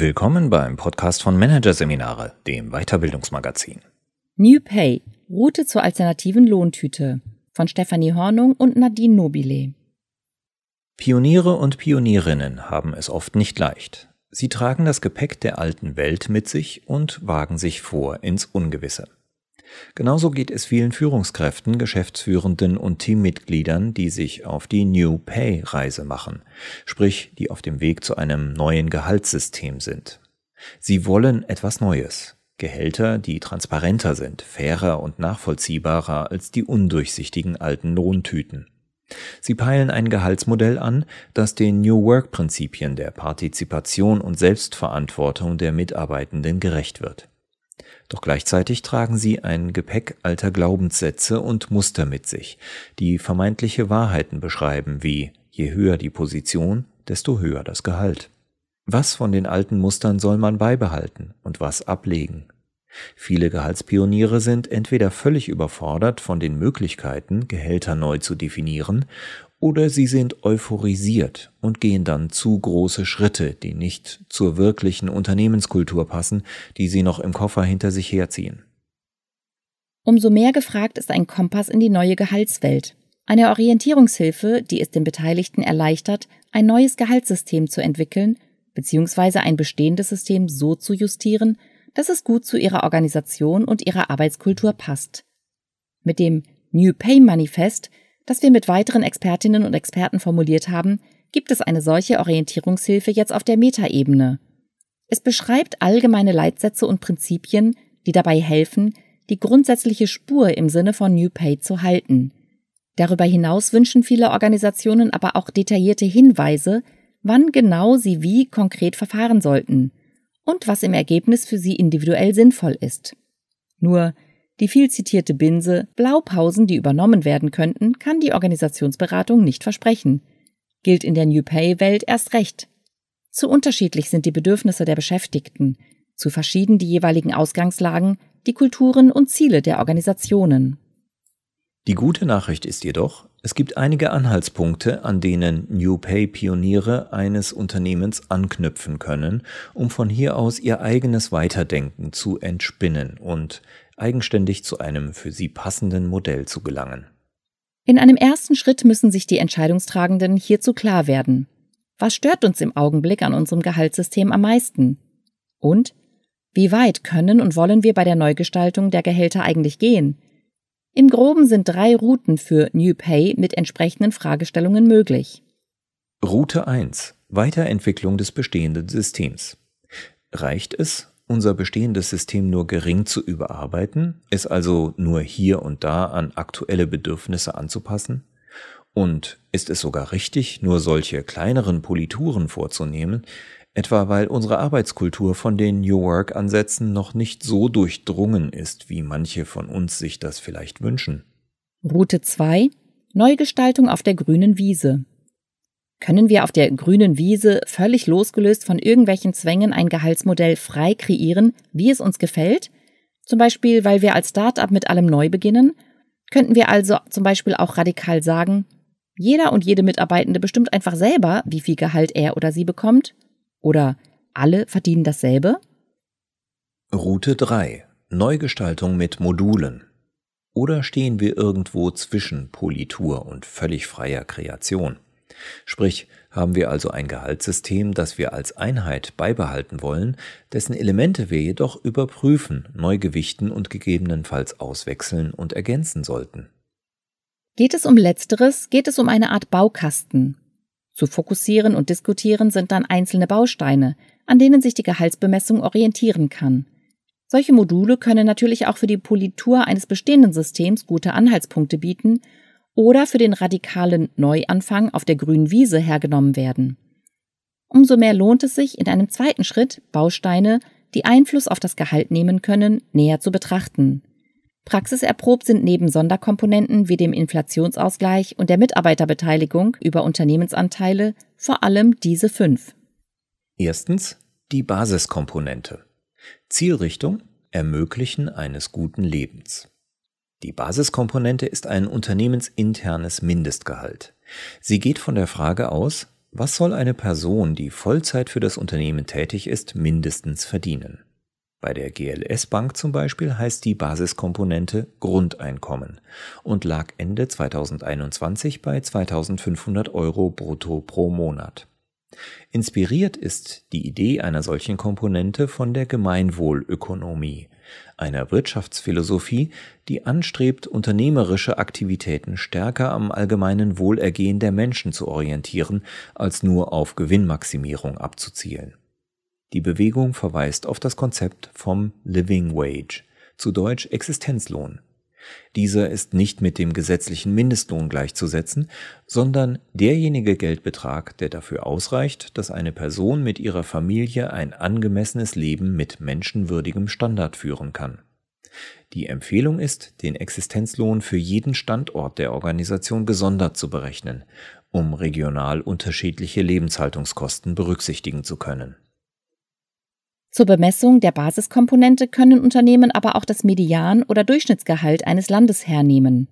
Willkommen beim Podcast von Managerseminare, dem Weiterbildungsmagazin. New Pay, Route zur alternativen Lohntüte von Stefanie Hornung und Nadine Nobile. Pioniere und Pionierinnen haben es oft nicht leicht. Sie tragen das Gepäck der alten Welt mit sich und wagen sich vor ins Ungewisse. Genauso geht es vielen Führungskräften, Geschäftsführenden und Teammitgliedern, die sich auf die New Pay Reise machen, sprich, die auf dem Weg zu einem neuen Gehaltssystem sind. Sie wollen etwas Neues. Gehälter, die transparenter sind, fairer und nachvollziehbarer als die undurchsichtigen alten Lohntüten. Sie peilen ein Gehaltsmodell an, das den New Work Prinzipien der Partizipation und Selbstverantwortung der Mitarbeitenden gerecht wird. Doch gleichzeitig tragen sie ein Gepäck alter Glaubenssätze und Muster mit sich, die vermeintliche Wahrheiten beschreiben, wie je höher die Position, desto höher das Gehalt. Was von den alten Mustern soll man beibehalten und was ablegen? Viele Gehaltspioniere sind entweder völlig überfordert von den Möglichkeiten, Gehälter neu zu definieren, oder sie sind euphorisiert und gehen dann zu große Schritte, die nicht zur wirklichen Unternehmenskultur passen, die sie noch im Koffer hinter sich herziehen. Umso mehr gefragt ist ein Kompass in die neue Gehaltswelt. Eine Orientierungshilfe, die es den Beteiligten erleichtert, ein neues Gehaltssystem zu entwickeln, beziehungsweise ein bestehendes System so zu justieren, dass es gut zu ihrer Organisation und ihrer Arbeitskultur passt. Mit dem New Pay Manifest das wir mit weiteren Expertinnen und Experten formuliert haben, gibt es eine solche Orientierungshilfe jetzt auf der Metaebene. Es beschreibt allgemeine Leitsätze und Prinzipien, die dabei helfen, die grundsätzliche Spur im Sinne von New Pay zu halten. Darüber hinaus wünschen viele Organisationen aber auch detaillierte Hinweise, wann genau sie wie konkret verfahren sollten und was im Ergebnis für sie individuell sinnvoll ist. Nur die viel zitierte Binse Blaupausen, die übernommen werden könnten, kann die Organisationsberatung nicht versprechen. Gilt in der New Pay-Welt erst recht. Zu unterschiedlich sind die Bedürfnisse der Beschäftigten, zu verschieden die jeweiligen Ausgangslagen, die Kulturen und Ziele der Organisationen. Die gute Nachricht ist jedoch, es gibt einige Anhaltspunkte, an denen New Pay Pioniere eines Unternehmens anknüpfen können, um von hier aus ihr eigenes Weiterdenken zu entspinnen und eigenständig zu einem für sie passenden Modell zu gelangen. In einem ersten Schritt müssen sich die Entscheidungstragenden hierzu klar werden. Was stört uns im Augenblick an unserem Gehaltssystem am meisten? Und wie weit können und wollen wir bei der Neugestaltung der Gehälter eigentlich gehen? Im Groben sind drei Routen für New Pay mit entsprechenden Fragestellungen möglich. Route 1 Weiterentwicklung des bestehenden Systems. Reicht es, unser bestehendes System nur gering zu überarbeiten, es also nur hier und da an aktuelle Bedürfnisse anzupassen? Und ist es sogar richtig, nur solche kleineren Polituren vorzunehmen, etwa weil unsere Arbeitskultur von den New Work-Ansätzen noch nicht so durchdrungen ist, wie manche von uns sich das vielleicht wünschen? Route 2 Neugestaltung auf der grünen Wiese. Können wir auf der grünen Wiese völlig losgelöst von irgendwelchen Zwängen ein Gehaltsmodell frei kreieren, wie es uns gefällt? Zum Beispiel, weil wir als Start-up mit allem neu beginnen? Könnten wir also zum Beispiel auch radikal sagen, jeder und jede Mitarbeitende bestimmt einfach selber, wie viel Gehalt er oder sie bekommt? Oder alle verdienen dasselbe? Route 3. Neugestaltung mit Modulen. Oder stehen wir irgendwo zwischen Politur und völlig freier Kreation? Sprich, haben wir also ein Gehaltssystem, das wir als Einheit beibehalten wollen, dessen Elemente wir jedoch überprüfen, neu gewichten und gegebenenfalls auswechseln und ergänzen sollten. Geht es um letzteres, geht es um eine Art Baukasten. Zu fokussieren und diskutieren sind dann einzelne Bausteine, an denen sich die Gehaltsbemessung orientieren kann. Solche Module können natürlich auch für die Politur eines bestehenden Systems gute Anhaltspunkte bieten oder für den radikalen Neuanfang auf der grünen Wiese hergenommen werden. Umso mehr lohnt es sich, in einem zweiten Schritt Bausteine, die Einfluss auf das Gehalt nehmen können, näher zu betrachten. Praxiserprobt sind neben Sonderkomponenten wie dem Inflationsausgleich und der Mitarbeiterbeteiligung über Unternehmensanteile vor allem diese fünf. Erstens die Basiskomponente. Zielrichtung Ermöglichen eines guten Lebens. Die Basiskomponente ist ein unternehmensinternes Mindestgehalt. Sie geht von der Frage aus, Was soll eine Person, die Vollzeit für das Unternehmen tätig ist, mindestens verdienen? Bei der GLS Bank zum Beispiel heißt die Basiskomponente Grundeinkommen und lag Ende 2021 bei 2500 Euro brutto pro Monat. Inspiriert ist die Idee einer solchen Komponente von der Gemeinwohlökonomie, einer Wirtschaftsphilosophie, die anstrebt, unternehmerische Aktivitäten stärker am allgemeinen Wohlergehen der Menschen zu orientieren, als nur auf Gewinnmaximierung abzuzielen. Die Bewegung verweist auf das Konzept vom Living Wage, zu Deutsch Existenzlohn. Dieser ist nicht mit dem gesetzlichen Mindestlohn gleichzusetzen, sondern derjenige Geldbetrag, der dafür ausreicht, dass eine Person mit ihrer Familie ein angemessenes Leben mit menschenwürdigem Standard führen kann. Die Empfehlung ist, den Existenzlohn für jeden Standort der Organisation gesondert zu berechnen, um regional unterschiedliche Lebenshaltungskosten berücksichtigen zu können. Zur Bemessung der Basiskomponente können Unternehmen aber auch das Median- oder Durchschnittsgehalt eines Landes hernehmen.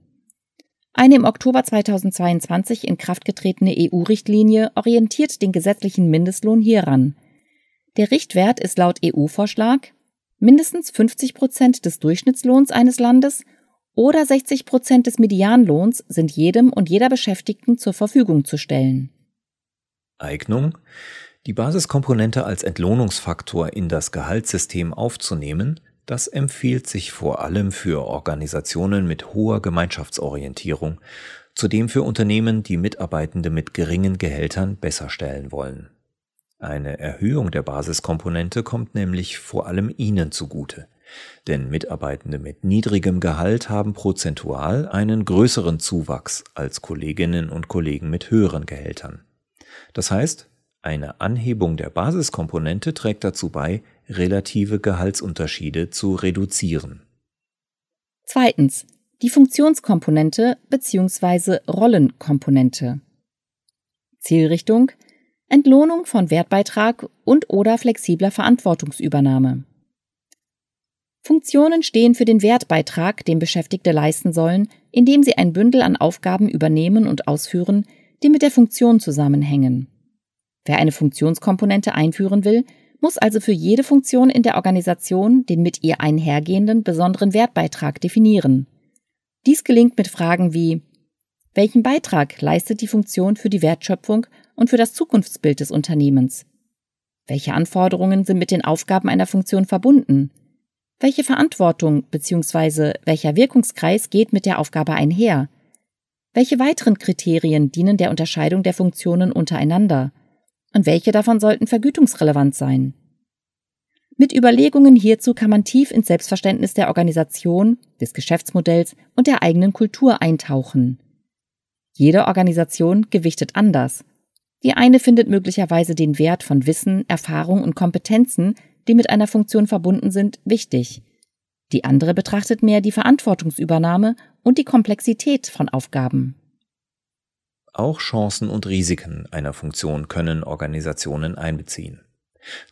Eine im Oktober 2022 in Kraft getretene EU-Richtlinie orientiert den gesetzlichen Mindestlohn hieran. Der Richtwert ist laut EU-Vorschlag mindestens 50 Prozent des Durchschnittslohns eines Landes oder 60 Prozent des Medianlohns sind jedem und jeder Beschäftigten zur Verfügung zu stellen. Eignung die Basiskomponente als Entlohnungsfaktor in das Gehaltssystem aufzunehmen, das empfiehlt sich vor allem für Organisationen mit hoher Gemeinschaftsorientierung, zudem für Unternehmen, die Mitarbeitende mit geringen Gehältern besser stellen wollen. Eine Erhöhung der Basiskomponente kommt nämlich vor allem ihnen zugute, denn Mitarbeitende mit niedrigem Gehalt haben prozentual einen größeren Zuwachs als Kolleginnen und Kollegen mit höheren Gehältern. Das heißt, eine Anhebung der Basiskomponente trägt dazu bei, relative Gehaltsunterschiede zu reduzieren. Zweitens. Die Funktionskomponente bzw. Rollenkomponente. Zielrichtung Entlohnung von Wertbeitrag und oder flexibler Verantwortungsübernahme. Funktionen stehen für den Wertbeitrag, den Beschäftigte leisten sollen, indem sie ein Bündel an Aufgaben übernehmen und ausführen, die mit der Funktion zusammenhängen. Wer eine Funktionskomponente einführen will, muss also für jede Funktion in der Organisation den mit ihr einhergehenden besonderen Wertbeitrag definieren. Dies gelingt mit Fragen wie welchen Beitrag leistet die Funktion für die Wertschöpfung und für das Zukunftsbild des Unternehmens? Welche Anforderungen sind mit den Aufgaben einer Funktion verbunden? Welche Verantwortung bzw. welcher Wirkungskreis geht mit der Aufgabe einher? Welche weiteren Kriterien dienen der Unterscheidung der Funktionen untereinander? Und welche davon sollten vergütungsrelevant sein. Mit Überlegungen hierzu kann man tief ins Selbstverständnis der Organisation, des Geschäftsmodells und der eigenen Kultur eintauchen. Jede Organisation gewichtet anders. Die eine findet möglicherweise den Wert von Wissen, Erfahrung und Kompetenzen, die mit einer Funktion verbunden sind, wichtig. Die andere betrachtet mehr die Verantwortungsübernahme und die Komplexität von Aufgaben. Auch Chancen und Risiken einer Funktion können Organisationen einbeziehen.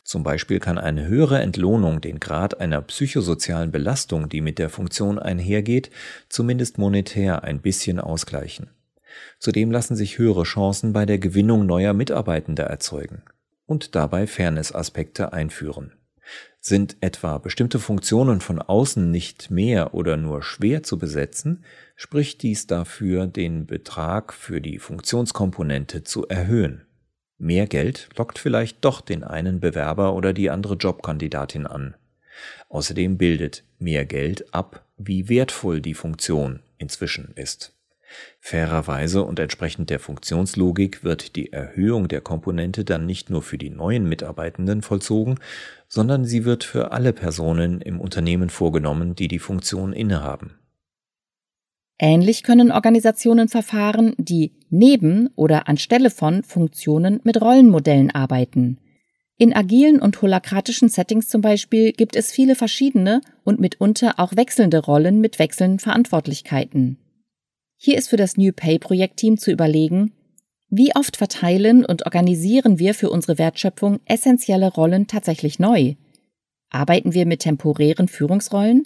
Zum Beispiel kann eine höhere Entlohnung den Grad einer psychosozialen Belastung, die mit der Funktion einhergeht, zumindest monetär ein bisschen ausgleichen. Zudem lassen sich höhere Chancen bei der Gewinnung neuer Mitarbeitender erzeugen und dabei Fairness-Aspekte einführen. Sind etwa bestimmte Funktionen von außen nicht mehr oder nur schwer zu besetzen, spricht dies dafür, den Betrag für die Funktionskomponente zu erhöhen. Mehr Geld lockt vielleicht doch den einen Bewerber oder die andere Jobkandidatin an. Außerdem bildet mehr Geld ab, wie wertvoll die Funktion inzwischen ist. Fairerweise und entsprechend der Funktionslogik wird die Erhöhung der Komponente dann nicht nur für die neuen Mitarbeitenden vollzogen, sondern sie wird für alle Personen im Unternehmen vorgenommen, die die Funktion innehaben. Ähnlich können Organisationen verfahren, die neben oder anstelle von Funktionen mit Rollenmodellen arbeiten. In agilen und holakratischen Settings zum Beispiel gibt es viele verschiedene und mitunter auch wechselnde Rollen mit wechselnden Verantwortlichkeiten. Hier ist für das New Pay Projektteam zu überlegen, wie oft verteilen und organisieren wir für unsere Wertschöpfung essentielle Rollen tatsächlich neu? Arbeiten wir mit temporären Führungsrollen?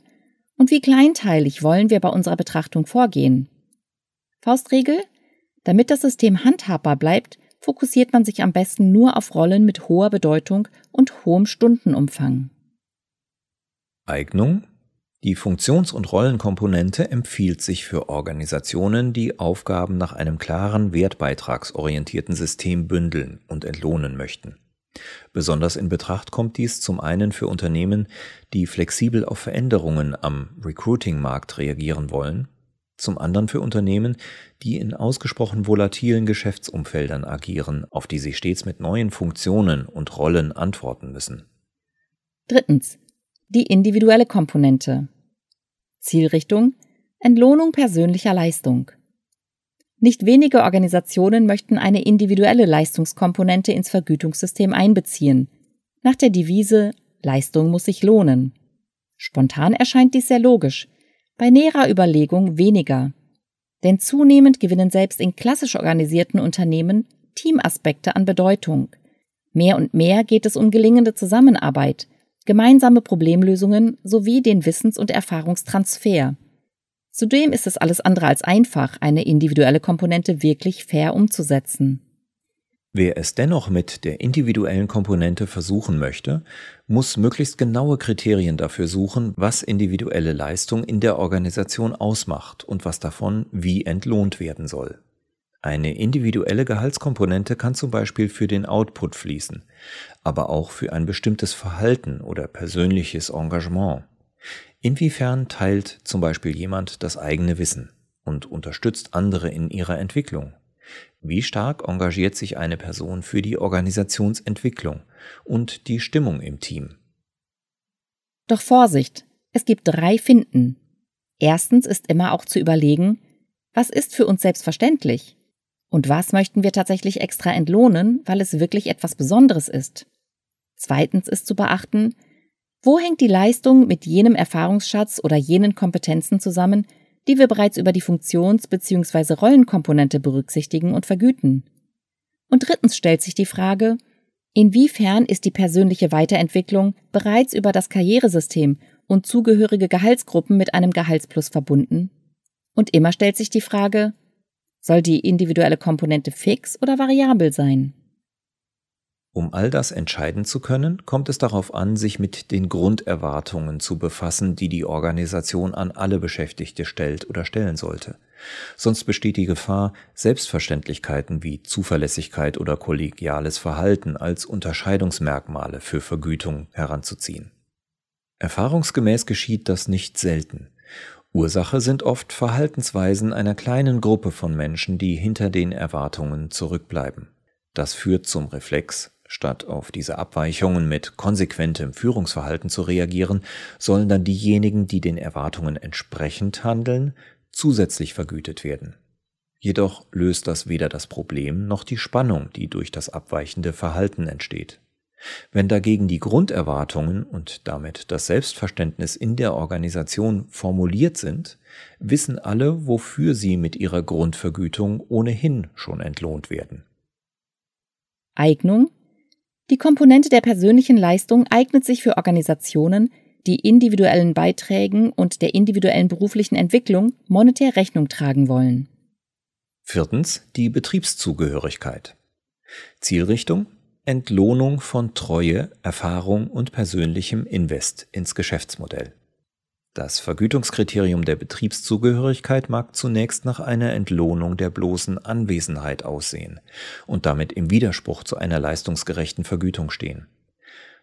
Und wie kleinteilig wollen wir bei unserer Betrachtung vorgehen? Faustregel? Damit das System handhabbar bleibt, fokussiert man sich am besten nur auf Rollen mit hoher Bedeutung und hohem Stundenumfang. Eignung die Funktions- und Rollenkomponente empfiehlt sich für Organisationen, die Aufgaben nach einem klaren wertbeitragsorientierten System bündeln und entlohnen möchten. Besonders in Betracht kommt dies zum einen für Unternehmen, die flexibel auf Veränderungen am Recruiting-Markt reagieren wollen, zum anderen für Unternehmen, die in ausgesprochen volatilen Geschäftsumfeldern agieren, auf die sie stets mit neuen Funktionen und Rollen antworten müssen. Drittens. Die individuelle Komponente. Zielrichtung Entlohnung persönlicher Leistung. Nicht wenige Organisationen möchten eine individuelle Leistungskomponente ins Vergütungssystem einbeziehen, nach der Devise Leistung muss sich lohnen. Spontan erscheint dies sehr logisch, bei näherer Überlegung weniger. Denn zunehmend gewinnen selbst in klassisch organisierten Unternehmen Teamaspekte an Bedeutung. Mehr und mehr geht es um gelingende Zusammenarbeit, gemeinsame Problemlösungen sowie den Wissens- und Erfahrungstransfer. Zudem ist es alles andere als einfach, eine individuelle Komponente wirklich fair umzusetzen. Wer es dennoch mit der individuellen Komponente versuchen möchte, muss möglichst genaue Kriterien dafür suchen, was individuelle Leistung in der Organisation ausmacht und was davon wie entlohnt werden soll. Eine individuelle Gehaltskomponente kann zum Beispiel für den Output fließen, aber auch für ein bestimmtes Verhalten oder persönliches Engagement. Inwiefern teilt zum Beispiel jemand das eigene Wissen und unterstützt andere in ihrer Entwicklung? Wie stark engagiert sich eine Person für die Organisationsentwicklung und die Stimmung im Team? Doch Vorsicht, es gibt drei Finden. Erstens ist immer auch zu überlegen, was ist für uns selbstverständlich? Und was möchten wir tatsächlich extra entlohnen, weil es wirklich etwas Besonderes ist? Zweitens ist zu beachten, wo hängt die Leistung mit jenem Erfahrungsschatz oder jenen Kompetenzen zusammen, die wir bereits über die Funktions- bzw. Rollenkomponente berücksichtigen und vergüten? Und drittens stellt sich die Frage, inwiefern ist die persönliche Weiterentwicklung bereits über das Karrieresystem und zugehörige Gehaltsgruppen mit einem Gehaltsplus verbunden? Und immer stellt sich die Frage, soll die individuelle Komponente fix oder variabel sein? Um all das entscheiden zu können, kommt es darauf an, sich mit den Grunderwartungen zu befassen, die die Organisation an alle Beschäftigte stellt oder stellen sollte. Sonst besteht die Gefahr, Selbstverständlichkeiten wie Zuverlässigkeit oder kollegiales Verhalten als Unterscheidungsmerkmale für Vergütung heranzuziehen. Erfahrungsgemäß geschieht das nicht selten. Ursache sind oft Verhaltensweisen einer kleinen Gruppe von Menschen, die hinter den Erwartungen zurückbleiben. Das führt zum Reflex, statt auf diese Abweichungen mit konsequentem Führungsverhalten zu reagieren, sollen dann diejenigen, die den Erwartungen entsprechend handeln, zusätzlich vergütet werden. Jedoch löst das weder das Problem noch die Spannung, die durch das abweichende Verhalten entsteht. Wenn dagegen die Grunderwartungen und damit das Selbstverständnis in der Organisation formuliert sind, wissen alle, wofür sie mit ihrer Grundvergütung ohnehin schon entlohnt werden. Eignung Die Komponente der persönlichen Leistung eignet sich für Organisationen, die individuellen Beiträgen und der individuellen beruflichen Entwicklung monetär Rechnung tragen wollen. Viertens die Betriebszugehörigkeit. Zielrichtung Entlohnung von Treue, Erfahrung und persönlichem Invest ins Geschäftsmodell. Das Vergütungskriterium der Betriebszugehörigkeit mag zunächst nach einer Entlohnung der bloßen Anwesenheit aussehen und damit im Widerspruch zu einer leistungsgerechten Vergütung stehen.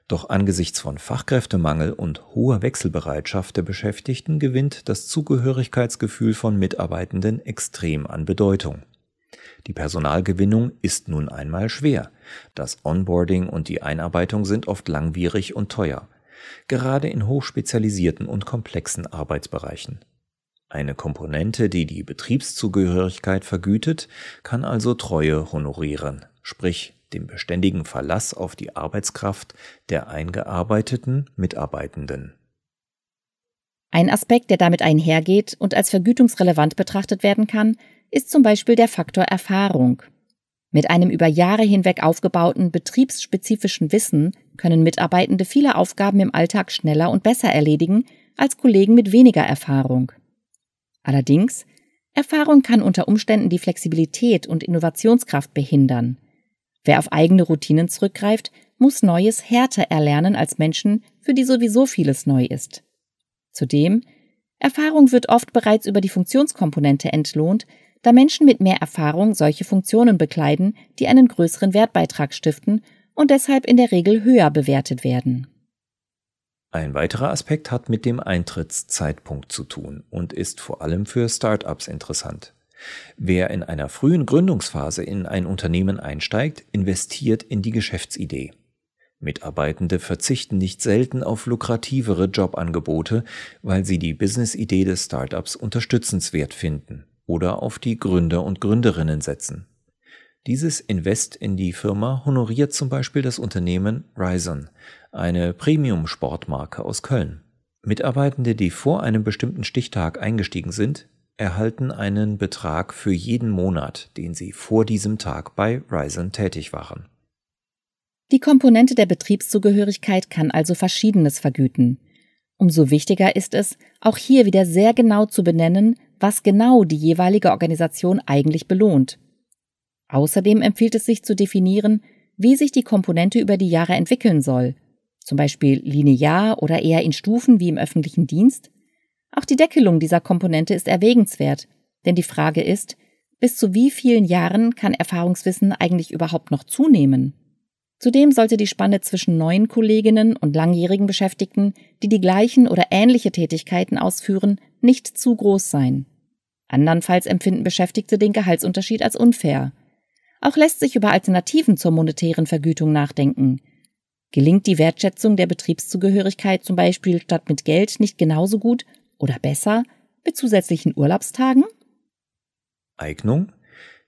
Doch angesichts von Fachkräftemangel und hoher Wechselbereitschaft der Beschäftigten gewinnt das Zugehörigkeitsgefühl von Mitarbeitenden extrem an Bedeutung. Die Personalgewinnung ist nun einmal schwer. Das Onboarding und die Einarbeitung sind oft langwierig und teuer, gerade in hochspezialisierten und komplexen Arbeitsbereichen. Eine Komponente, die die Betriebszugehörigkeit vergütet, kann also Treue honorieren, sprich den beständigen Verlass auf die Arbeitskraft der eingearbeiteten Mitarbeitenden. Ein Aspekt, der damit einhergeht und als vergütungsrelevant betrachtet werden kann, ist zum Beispiel der Faktor Erfahrung. Mit einem über Jahre hinweg aufgebauten betriebsspezifischen Wissen können Mitarbeitende viele Aufgaben im Alltag schneller und besser erledigen als Kollegen mit weniger Erfahrung. Allerdings, Erfahrung kann unter Umständen die Flexibilität und Innovationskraft behindern. Wer auf eigene Routinen zurückgreift, muss Neues härter erlernen als Menschen, für die sowieso vieles neu ist. Zudem, Erfahrung wird oft bereits über die Funktionskomponente entlohnt, da Menschen mit mehr Erfahrung solche Funktionen bekleiden, die einen größeren Wertbeitrag stiften und deshalb in der Regel höher bewertet werden. Ein weiterer Aspekt hat mit dem Eintrittszeitpunkt zu tun und ist vor allem für Startups interessant. Wer in einer frühen Gründungsphase in ein Unternehmen einsteigt, investiert in die Geschäftsidee. Mitarbeitende verzichten nicht selten auf lukrativere Jobangebote, weil sie die Businessidee des Startups unterstützenswert finden oder auf die Gründer und Gründerinnen setzen. Dieses Invest in die Firma honoriert zum Beispiel das Unternehmen Ryzen, eine Premium-Sportmarke aus Köln. Mitarbeitende, die vor einem bestimmten Stichtag eingestiegen sind, erhalten einen Betrag für jeden Monat, den sie vor diesem Tag bei Ryzen tätig waren. Die Komponente der Betriebszugehörigkeit kann also Verschiedenes vergüten. Umso wichtiger ist es, auch hier wieder sehr genau zu benennen, was genau die jeweilige Organisation eigentlich belohnt. Außerdem empfiehlt es sich zu definieren, wie sich die Komponente über die Jahre entwickeln soll, zum Beispiel linear oder eher in Stufen wie im öffentlichen Dienst. Auch die Deckelung dieser Komponente ist erwägenswert, denn die Frage ist, bis zu wie vielen Jahren kann Erfahrungswissen eigentlich überhaupt noch zunehmen? Zudem sollte die Spanne zwischen neuen Kolleginnen und langjährigen Beschäftigten, die die gleichen oder ähnliche Tätigkeiten ausführen, nicht zu groß sein. Andernfalls empfinden Beschäftigte den Gehaltsunterschied als unfair. Auch lässt sich über Alternativen zur monetären Vergütung nachdenken. Gelingt die Wertschätzung der Betriebszugehörigkeit zum Beispiel statt mit Geld nicht genauso gut oder besser mit zusätzlichen Urlaubstagen? Eignung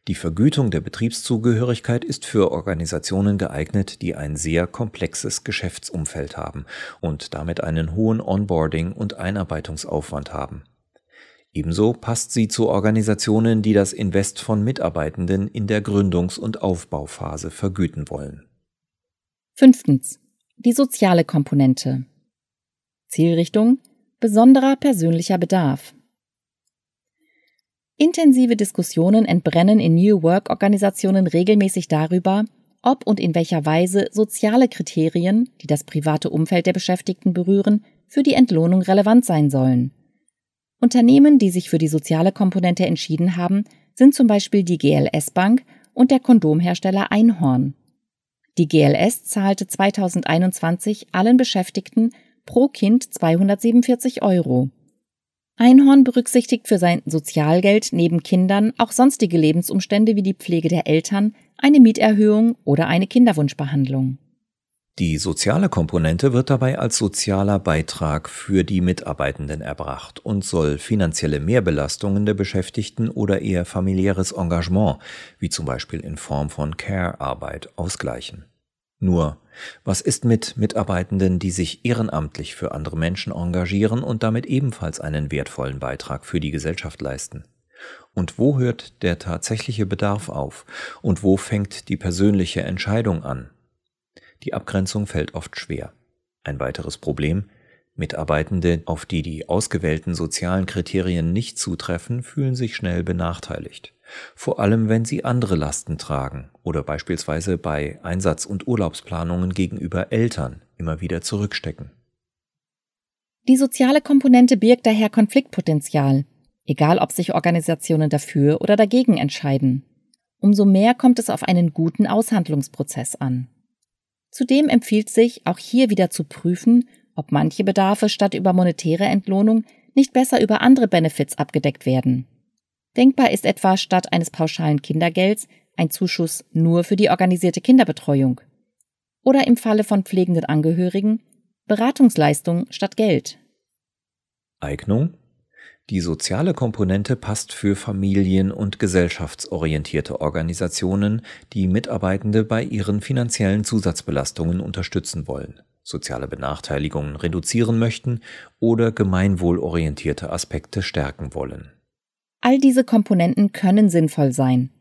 die Vergütung der Betriebszugehörigkeit ist für Organisationen geeignet, die ein sehr komplexes Geschäftsumfeld haben und damit einen hohen Onboarding- und Einarbeitungsaufwand haben. Ebenso passt sie zu Organisationen, die das Invest von Mitarbeitenden in der Gründungs- und Aufbauphase vergüten wollen. Fünftens. Die soziale Komponente. Zielrichtung besonderer persönlicher Bedarf. Intensive Diskussionen entbrennen in New Work-Organisationen regelmäßig darüber, ob und in welcher Weise soziale Kriterien, die das private Umfeld der Beschäftigten berühren, für die Entlohnung relevant sein sollen. Unternehmen, die sich für die soziale Komponente entschieden haben, sind zum Beispiel die GLS Bank und der Kondomhersteller Einhorn. Die GLS zahlte 2021 allen Beschäftigten pro Kind 247 Euro. Einhorn berücksichtigt für sein Sozialgeld neben Kindern auch sonstige Lebensumstände wie die Pflege der Eltern, eine Mieterhöhung oder eine Kinderwunschbehandlung. Die soziale Komponente wird dabei als sozialer Beitrag für die Mitarbeitenden erbracht und soll finanzielle Mehrbelastungen der Beschäftigten oder eher familiäres Engagement, wie zum Beispiel in Form von Care-Arbeit, ausgleichen. Nur, was ist mit Mitarbeitenden, die sich ehrenamtlich für andere Menschen engagieren und damit ebenfalls einen wertvollen Beitrag für die Gesellschaft leisten? Und wo hört der tatsächliche Bedarf auf? Und wo fängt die persönliche Entscheidung an? Die Abgrenzung fällt oft schwer. Ein weiteres Problem, Mitarbeitende, auf die die ausgewählten sozialen Kriterien nicht zutreffen, fühlen sich schnell benachteiligt vor allem wenn sie andere Lasten tragen oder beispielsweise bei Einsatz- und Urlaubsplanungen gegenüber Eltern immer wieder zurückstecken. Die soziale Komponente birgt daher Konfliktpotenzial, egal ob sich Organisationen dafür oder dagegen entscheiden. Umso mehr kommt es auf einen guten Aushandlungsprozess an. Zudem empfiehlt sich, auch hier wieder zu prüfen, ob manche Bedarfe statt über monetäre Entlohnung nicht besser über andere Benefits abgedeckt werden. Denkbar ist etwa statt eines pauschalen Kindergelds ein Zuschuss nur für die organisierte Kinderbetreuung. Oder im Falle von pflegenden Angehörigen Beratungsleistung statt Geld. Eignung die soziale Komponente passt für familien- und gesellschaftsorientierte Organisationen, die Mitarbeitende bei ihren finanziellen Zusatzbelastungen unterstützen wollen, soziale Benachteiligungen reduzieren möchten oder gemeinwohlorientierte Aspekte stärken wollen. All diese Komponenten können sinnvoll sein.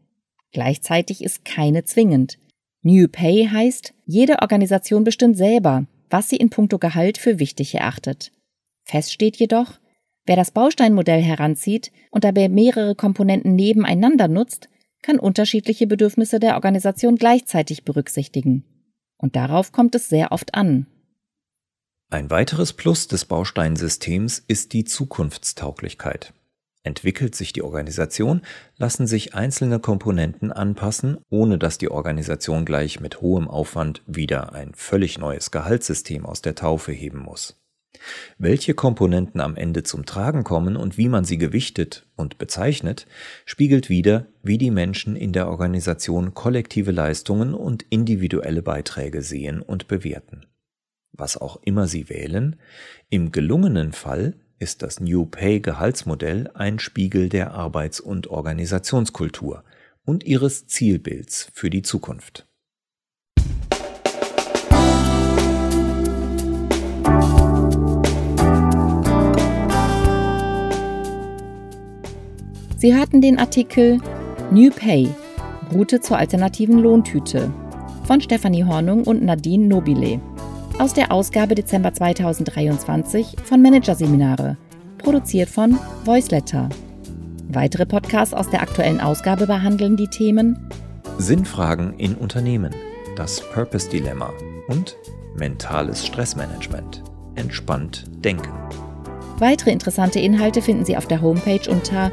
Gleichzeitig ist keine zwingend. New Pay heißt, jede Organisation bestimmt selber, was sie in puncto Gehalt für wichtig erachtet. Fest steht jedoch, wer das Bausteinmodell heranzieht und dabei mehrere Komponenten nebeneinander nutzt, kann unterschiedliche Bedürfnisse der Organisation gleichzeitig berücksichtigen. Und darauf kommt es sehr oft an. Ein weiteres Plus des Bausteinsystems ist die Zukunftstauglichkeit. Entwickelt sich die Organisation, lassen sich einzelne Komponenten anpassen, ohne dass die Organisation gleich mit hohem Aufwand wieder ein völlig neues Gehaltssystem aus der Taufe heben muss. Welche Komponenten am Ende zum Tragen kommen und wie man sie gewichtet und bezeichnet, spiegelt wider, wie die Menschen in der Organisation kollektive Leistungen und individuelle Beiträge sehen und bewerten. Was auch immer sie wählen, im gelungenen Fall ist das New Pay Gehaltsmodell ein Spiegel der Arbeits- und Organisationskultur und ihres Zielbilds für die Zukunft. Sie hörten den Artikel New Pay Route zur alternativen Lohntüte von Stefanie Hornung und Nadine Nobile aus der Ausgabe Dezember 2023 von Managerseminare, produziert von Voiceletter. Weitere Podcasts aus der aktuellen Ausgabe behandeln die Themen Sinnfragen in Unternehmen, das Purpose Dilemma und mentales Stressmanagement. Entspannt denken. Weitere interessante Inhalte finden Sie auf der Homepage unter